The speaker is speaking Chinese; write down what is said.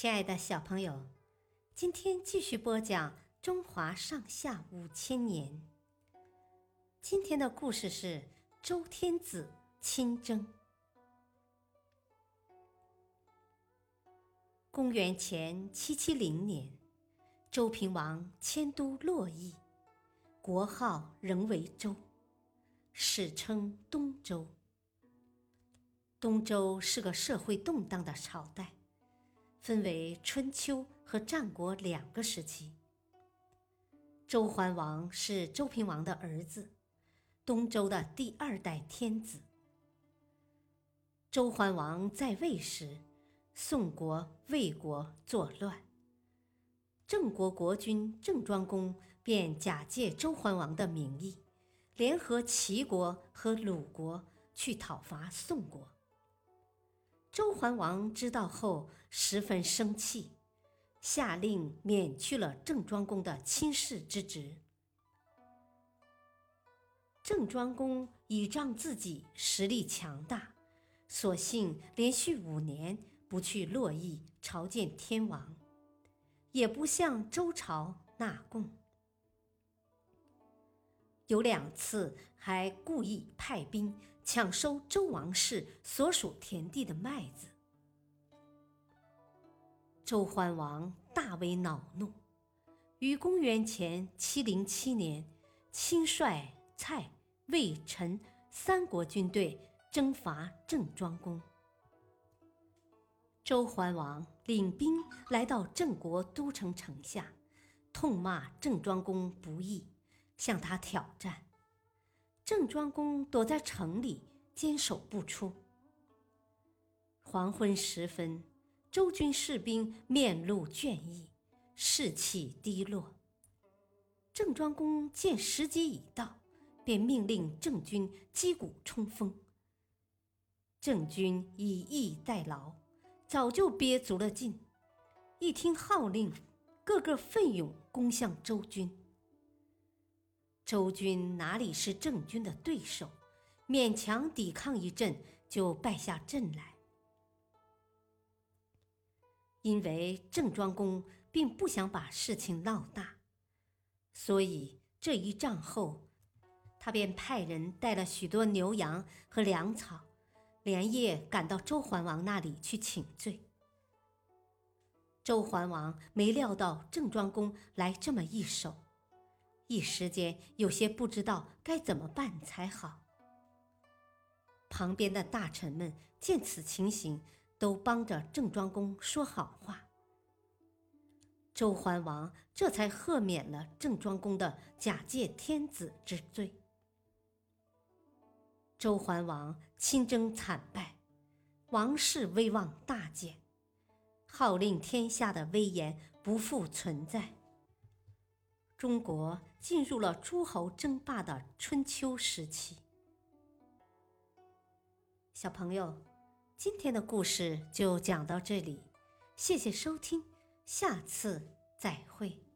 亲爱的小朋友，今天继续播讲《中华上下五千年》。今天的故事是周天子亲征。公元前七七零年，周平王迁都洛邑，国号仍为周，史称东周。东周是个社会动荡的朝代。分为春秋和战国两个时期。周桓王是周平王的儿子，东周的第二代天子。周桓王在位时，宋国、魏国作乱，郑国国君郑庄公便假借周桓王的名义，联合齐国和鲁国去讨伐宋国。周桓王知道后十分生气，下令免去了郑庄公的亲事之职。郑庄公倚仗自己实力强大，索性连续五年不去洛邑朝见天王，也不向周朝纳贡，有两次还故意派兵。抢收周王室所属田地的麦子，周桓王大为恼怒，于公元前七零七年，亲率蔡、魏、陈三国军队征伐郑庄公。周桓王领兵来到郑国都城城下，痛骂郑庄公不义，向他挑战。郑庄公躲在城里坚守不出。黄昏时分，周军士兵面露倦意，士气低落。郑庄公见时机已到，便命令郑军击鼓冲锋。郑军以逸待劳，早就憋足了劲，一听号令，个个奋勇攻向周军。周军哪里是郑军的对手？勉强抵抗一阵，就败下阵来。因为郑庄公并不想把事情闹大，所以这一仗后，他便派人带了许多牛羊和粮草，连夜赶到周桓王那里去请罪。周桓王没料到郑庄公来这么一手。一时间有些不知道该怎么办才好。旁边的大臣们见此情形，都帮着郑庄公说好话。周桓王这才赦免了郑庄公的假借天子之罪。周桓王亲征惨败，王室威望大减，号令天下的威严不复存在。中国进入了诸侯争霸的春秋时期。小朋友，今天的故事就讲到这里，谢谢收听，下次再会。